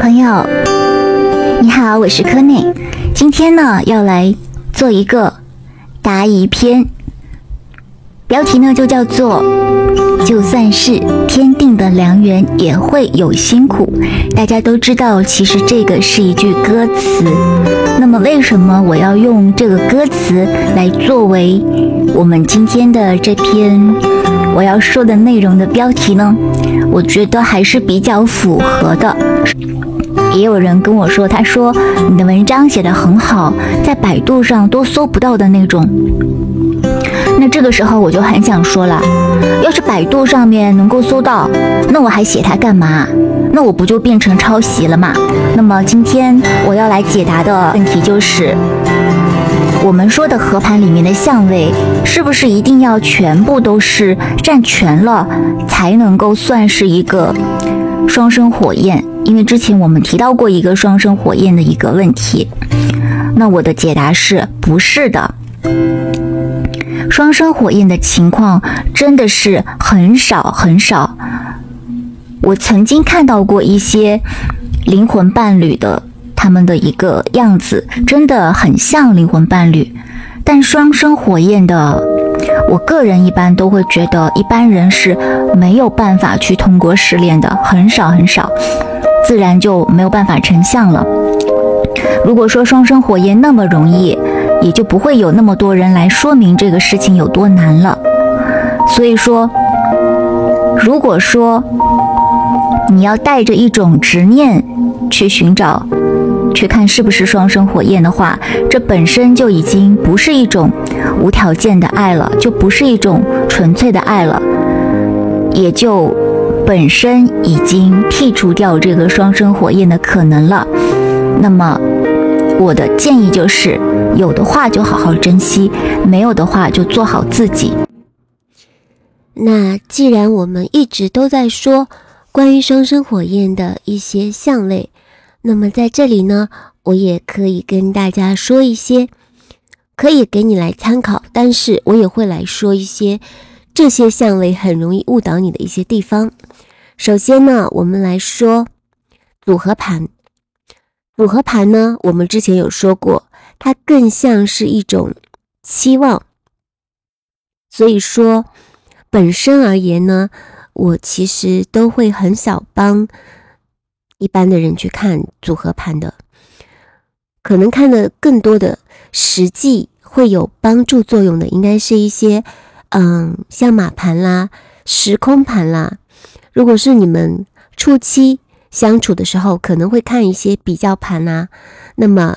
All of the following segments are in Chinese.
朋友，你好，我是柯内。今天呢，要来做一个答疑篇，标题呢就叫做“就算是天定的良缘，也会有辛苦”。大家都知道，其实这个是一句歌词。那么，为什么我要用这个歌词来作为我们今天的这篇我要说的内容的标题呢？我觉得还是比较符合的。也有人跟我说，他说你的文章写得很好，在百度上都搜不到的那种。那这个时候我就很想说了，要是百度上面能够搜到，那我还写它干嘛？那我不就变成抄袭了吗？那么今天我要来解答的问题就是，我们说的合盘里面的相位，是不是一定要全部都是占全了，才能够算是一个双生火焰？因为之前我们提到过一个双生火焰的一个问题，那我的解答是不是的。双生火焰的情况真的是很少很少。我曾经看到过一些灵魂伴侣的他们的一个样子，真的很像灵魂伴侣。但双生火焰的，我个人一般都会觉得，一般人是没有办法去通过试炼的，很少很少。自然就没有办法成像了。如果说双生火焰那么容易，也就不会有那么多人来说明这个事情有多难了。所以说，如果说你要带着一种执念去寻找、去看是不是双生火焰的话，这本身就已经不是一种无条件的爱了，就不是一种纯粹的爱了，也就。本身已经剔除掉这个双生火焰的可能了，那么我的建议就是，有的话就好好珍惜，没有的话就做好自己。那既然我们一直都在说关于双生火焰的一些相位，那么在这里呢，我也可以跟大家说一些，可以给你来参考，但是我也会来说一些。这些相位很容易误导你的一些地方。首先呢，我们来说组合盘。组合盘呢，我们之前有说过，它更像是一种期望。所以说，本身而言呢，我其实都会很少帮一般的人去看组合盘的，可能看的更多的实际会有帮助作用的，应该是一些。嗯，像马盘啦、时空盘啦，如果是你们初期相处的时候，可能会看一些比较盘啊。那么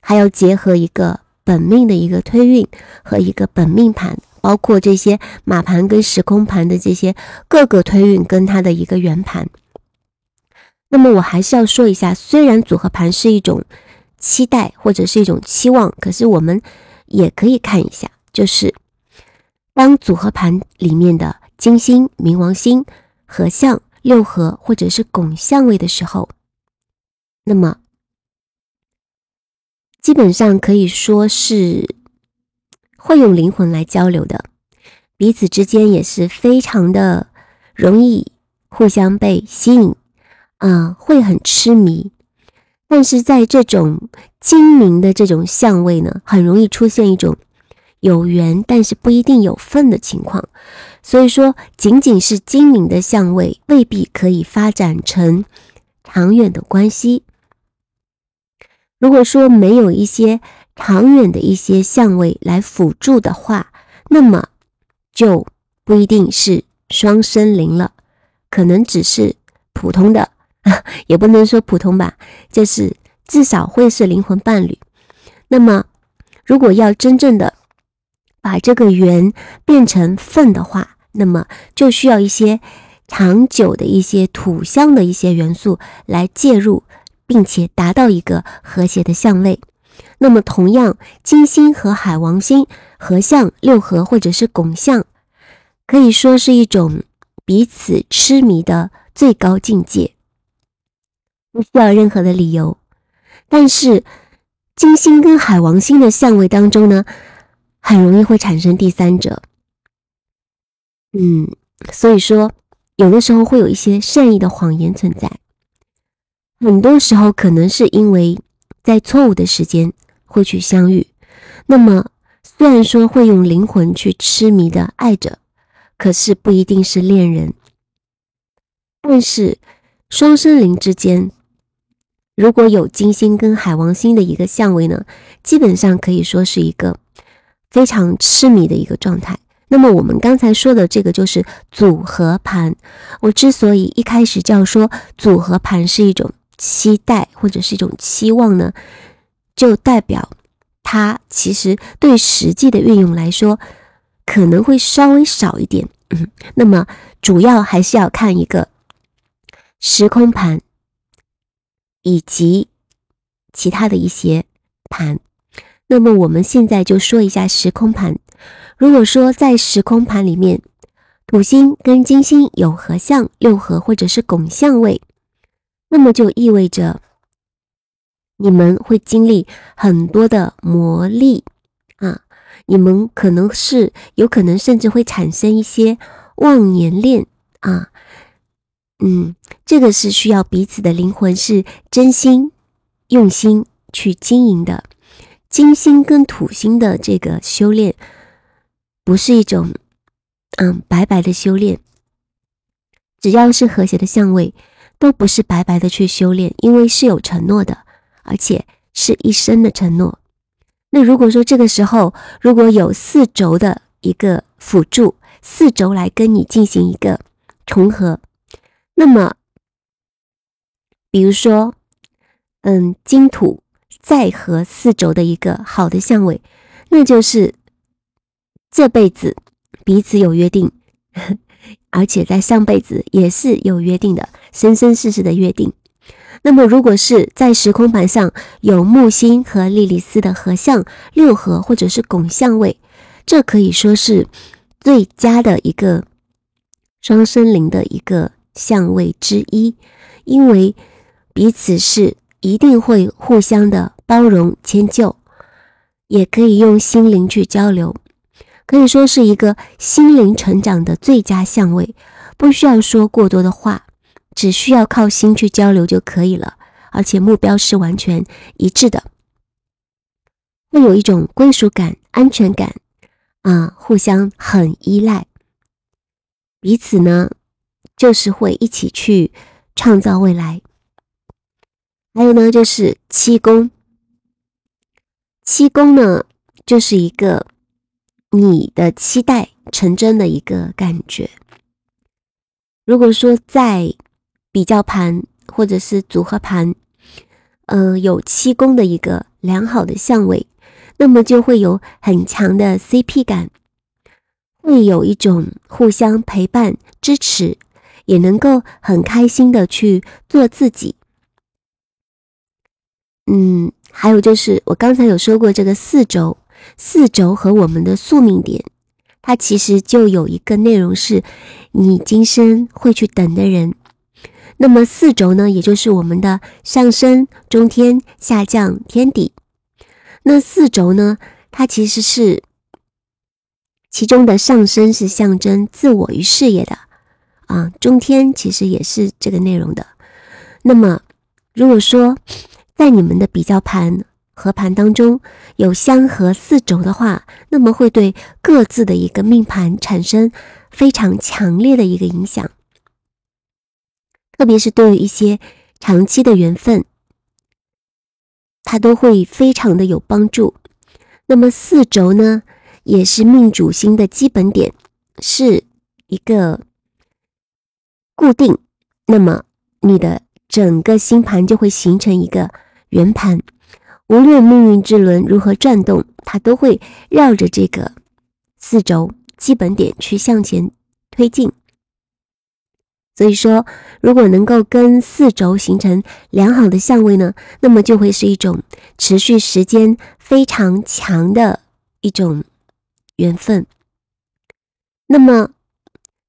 还要结合一个本命的一个推运和一个本命盘，包括这些马盘跟时空盘的这些各个推运跟它的一个圆盘。那么我还是要说一下，虽然组合盘是一种期待或者是一种期望，可是我们也可以看一下，就是。当组合盘里面的金星、冥王星合相、六合或者是拱相位的时候，那么基本上可以说是会用灵魂来交流的，彼此之间也是非常的容易互相被吸引，啊，会很痴迷。但是在这种精明的这种相位呢，很容易出现一种。有缘，但是不一定有份的情况，所以说，仅仅是精明的相位，未必可以发展成长远的关系。如果说没有一些长远的一些相位来辅助的话，那么就不一定是双生灵了，可能只是普通的，也不能说普通吧，就是至少会是灵魂伴侣。那么，如果要真正的，把这个缘变成份的话，那么就需要一些长久的一些土象的一些元素来介入，并且达到一个和谐的相位。那么同样，金星和海王星合相、六合或者是拱相，可以说是一种彼此痴迷的最高境界，不需要任何的理由。但是金星跟海王星的相位当中呢？很容易会产生第三者，嗯，所以说有的时候会有一些善意的谎言存在，很多时候可能是因为在错误的时间会去相遇。那么，虽然说会用灵魂去痴迷的爱着，可是不一定是恋人。但是双生灵之间，如果有金星跟海王星的一个相位呢，基本上可以说是一个非常痴迷的一个状态。那么我们刚才说的这个就是组合盘。我之所以一开始叫说组合盘是一种期待或者是一种期望呢，就代表它其实对实际的运用来说可能会稍微少一点。嗯，那么主要还是要看一个时空盘以及其他的一些盘。那么我们现在就说一下时空盘。如果说在时空盘里面，土星跟金星有合相、六合或者是拱相位，那么就意味着你们会经历很多的磨砺啊，你们可能是有可能甚至会产生一些忘年恋啊，嗯，这个是需要彼此的灵魂是真心用心去经营的。金星跟土星的这个修炼。不是一种，嗯，白白的修炼。只要是和谐的相位，都不是白白的去修炼，因为是有承诺的，而且是一生的承诺。那如果说这个时候如果有四轴的一个辅助，四轴来跟你进行一个重合，那么，比如说，嗯，金土再合四轴的一个好的相位，那就是。这辈子彼此有约定，而且在上辈子也是有约定的，生生世世的约定。那么，如果是在时空盘上有木星和莉莉丝的合相、六合或者是拱相位，这可以说是最佳的一个双生灵的一个相位之一，因为彼此是一定会互相的包容迁就，也可以用心灵去交流。可以说是一个心灵成长的最佳相位，不需要说过多的话，只需要靠心去交流就可以了，而且目标是完全一致的，会有一种归属感、安全感啊，互相很依赖，彼此呢就是会一起去创造未来。还有呢，就是七宫，七宫呢就是一个。你的期待成真的一个感觉。如果说在比较盘或者是组合盘，嗯，有七宫的一个良好的相位，那么就会有很强的 CP 感，会有一种互相陪伴、支持，也能够很开心的去做自己。嗯，还有就是我刚才有说过这个四轴。四轴和我们的宿命点，它其实就有一个内容是，你今生会去等的人。那么四轴呢，也就是我们的上升、中天、下降、天底。那四轴呢，它其实是其中的上升是象征自我与事业的啊，中天其实也是这个内容的。那么如果说在你们的比较盘。合盘当中有相合四轴的话，那么会对各自的一个命盘产生非常强烈的一个影响，特别是对于一些长期的缘分，它都会非常的有帮助。那么四轴呢，也是命主星的基本点，是一个固定，那么你的整个星盘就会形成一个圆盘。无论命运之轮如何转动，它都会绕着这个四轴基本点去向前推进。所以说，如果能够跟四轴形成良好的相位呢，那么就会是一种持续时间非常强的一种缘分。那么，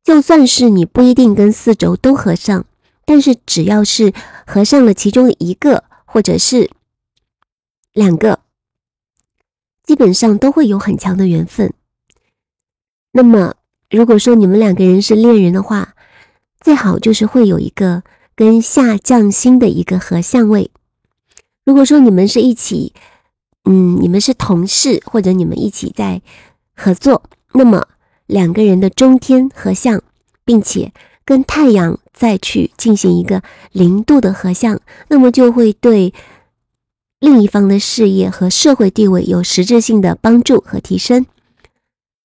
就算是你不一定跟四轴都合上，但是只要是合上了其中一个，或者是。两个基本上都会有很强的缘分。那么，如果说你们两个人是恋人的话，最好就是会有一个跟下降星的一个合相位。如果说你们是一起，嗯，你们是同事，或者你们一起在合作，那么两个人的中天合相，并且跟太阳再去进行一个零度的合相，那么就会对另一方的事业和社会地位有实质性的帮助和提升。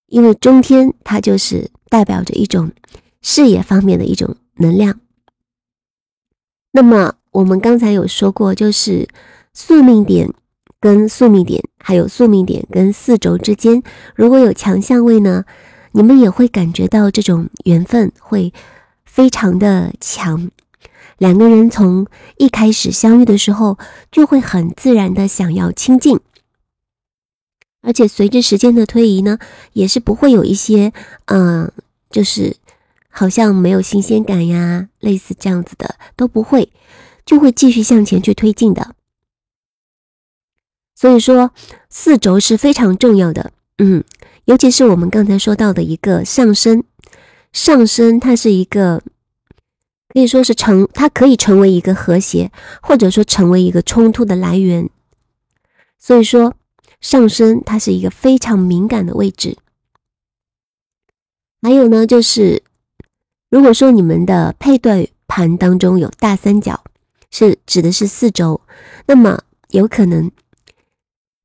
因为中天它就是代表着一种事业方面的一种能量。那么我们刚才有说过，就是宿命点跟宿命点，还有宿命点跟四轴之间，如果有强相位呢，你们也会感觉到这种缘分会非常的强。两个人从一开始相遇的时候，就会很自然的想要亲近，而且随着时间的推移呢，也是不会有一些嗯，就是。好像没有新鲜感呀，类似这样子的都不会，就会继续向前去推进的。所以说，四轴是非常重要的，嗯，尤其是我们刚才说到的一个上升，上升它是一个可以说是成，它可以成为一个和谐，或者说成为一个冲突的来源。所以说，上升它是一个非常敏感的位置。还有呢，就是。如果说你们的配对盘当中有大三角，是指的是四周，那么有可能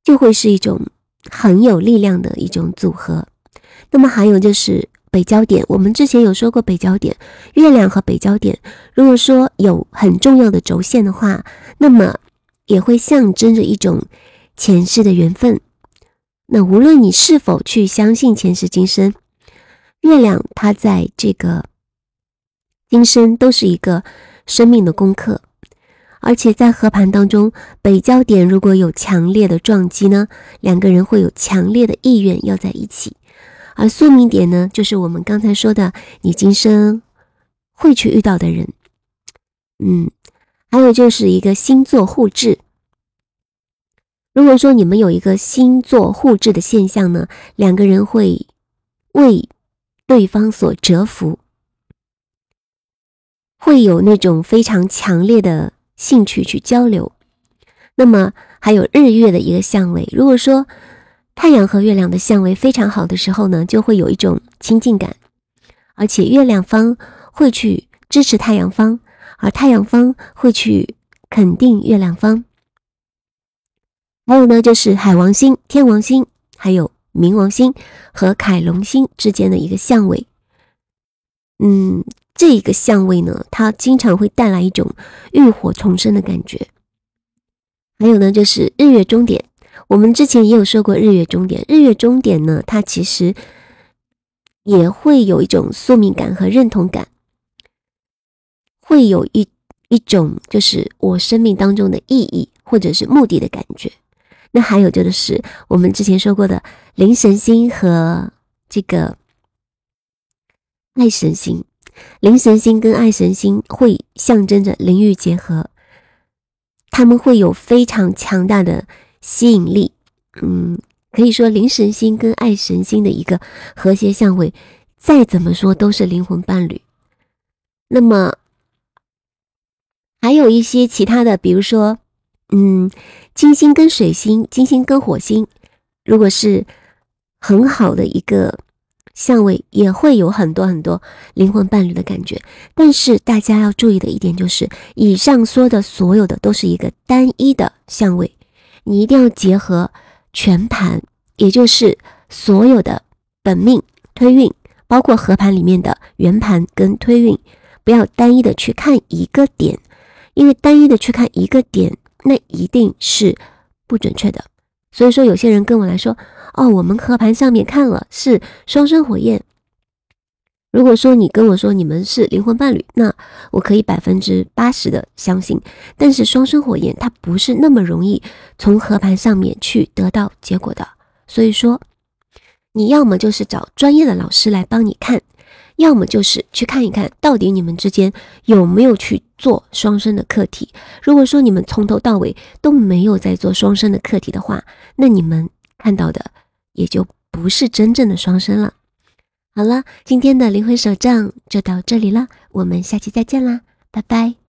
就会是一种很有力量的一种组合。那么还有就是北焦点，我们之前有说过北焦点，月亮和北焦点，如果说有很重要的轴线的话，那么也会象征着一种前世的缘分。那无论你是否去相信前世今生，月亮它在这个。今生都是一个生命的功课，而且在合盘当中，北焦点如果有强烈的撞击呢，两个人会有强烈的意愿要在一起；而宿命点呢，就是我们刚才说的，你今生会去遇到的人。嗯，还有就是一个星座互质。如果说你们有一个星座互质的现象呢，两个人会为对方所折服。会有那种非常强烈的兴趣去交流，那么还有日月的一个相位。如果说太阳和月亮的相位非常好的时候呢，就会有一种亲近感，而且月亮方会去支持太阳方，而太阳方会去肯定月亮方。还有呢，就是海王星、天王星，还有冥王星和凯龙星之间的一个相位。嗯。这个相位呢，它经常会带来一种浴火重生的感觉。还有呢，就是日月终点，我们之前也有说过日月终点。日月终点呢，它其实也会有一种宿命感和认同感，会有一一种就是我生命当中的意义或者是目的的感觉。那还有就是我们之前说过的灵神星和这个爱神星。灵神星跟爱神星会象征着灵域结合，他们会有非常强大的吸引力。嗯，可以说灵神星跟爱神星的一个和谐相位，再怎么说都是灵魂伴侣。那么还有一些其他的，比如说，嗯，金星跟水星，金星跟火星，如果是很好的一个。相位也会有很多很多灵魂伴侣的感觉，但是大家要注意的一点就是，以上说的所有的都是一个单一的相位，你一定要结合全盘，也就是所有的本命推运，包括合盘里面的圆盘跟推运，不要单一的去看一个点，因为单一的去看一个点，那一定是不准确的。所以说，有些人跟我来说。哦，我们合盘上面看了是双生火焰。如果说你跟我说你们是灵魂伴侣，那我可以百分之八十的相信。但是双生火焰它不是那么容易从合盘上面去得到结果的，所以说你要么就是找专业的老师来帮你看，要么就是去看一看到底你们之间有没有去做双生的课题。如果说你们从头到尾都没有在做双生的课题的话，那你们看到的。也就不是真正的双生了。好了，今天的灵魂手账就到这里了，我们下期再见啦，拜拜。